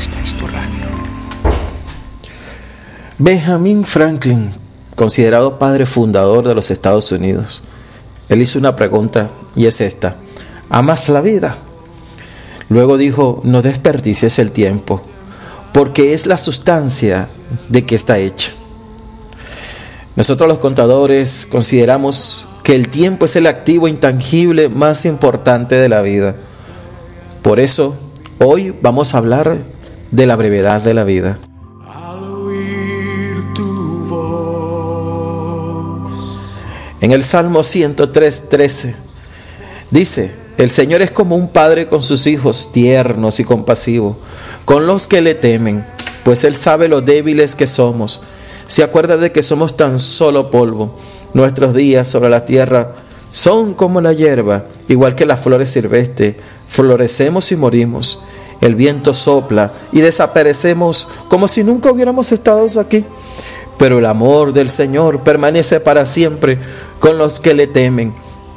Esta. Benjamin Franklin, considerado padre fundador de los Estados Unidos, él hizo una pregunta y es esta. ¿Amas la vida? Luego dijo, no desperdicies el tiempo, porque es la sustancia de que está hecha. Nosotros los contadores consideramos que el tiempo es el activo intangible más importante de la vida. Por eso, hoy vamos a hablar de la brevedad de la vida. En el Salmo 103, 13 dice, el Señor es como un padre con sus hijos tiernos y compasivos, con los que le temen, pues Él sabe lo débiles que somos. Se acuerda de que somos tan solo polvo. Nuestros días sobre la tierra son como la hierba, igual que las flores silvestres. Florecemos y morimos. El viento sopla y desaparecemos como si nunca hubiéramos estado aquí. Pero el amor del Señor permanece para siempre con los que le temen.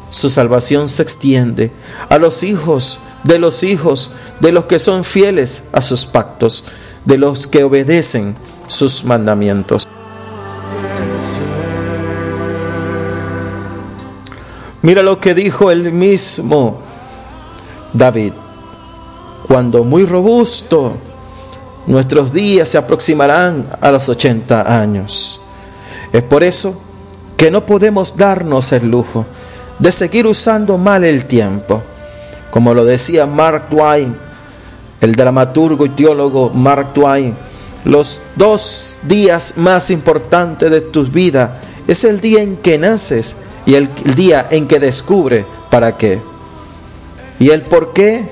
Su salvación se extiende a los hijos de los hijos de los que son fieles a sus pactos, de los que obedecen sus mandamientos. Mira lo que dijo el mismo David. Cuando muy robusto, nuestros días se aproximarán a los 80 años. Es por eso que no podemos darnos el lujo de seguir usando mal el tiempo. Como lo decía Mark Twain, el dramaturgo y teólogo Mark Twain, los dos días más importantes de tu vida es el día en que naces y el día en que descubre para qué. Y el por qué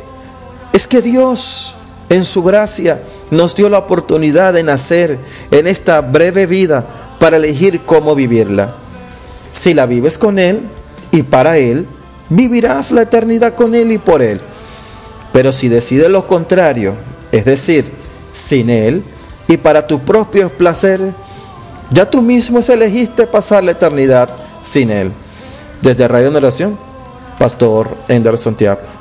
es que Dios en su gracia nos dio la oportunidad de nacer en esta breve vida para elegir cómo vivirla. Si la vives con Él y para Él, vivirás la eternidad con Él y por Él. Pero si decides lo contrario, es decir, sin Él y para tus propios placeres, ya tú mismo elegiste pasar la eternidad sin Él. Desde Radio Oración, Pastor Anderson Tiap.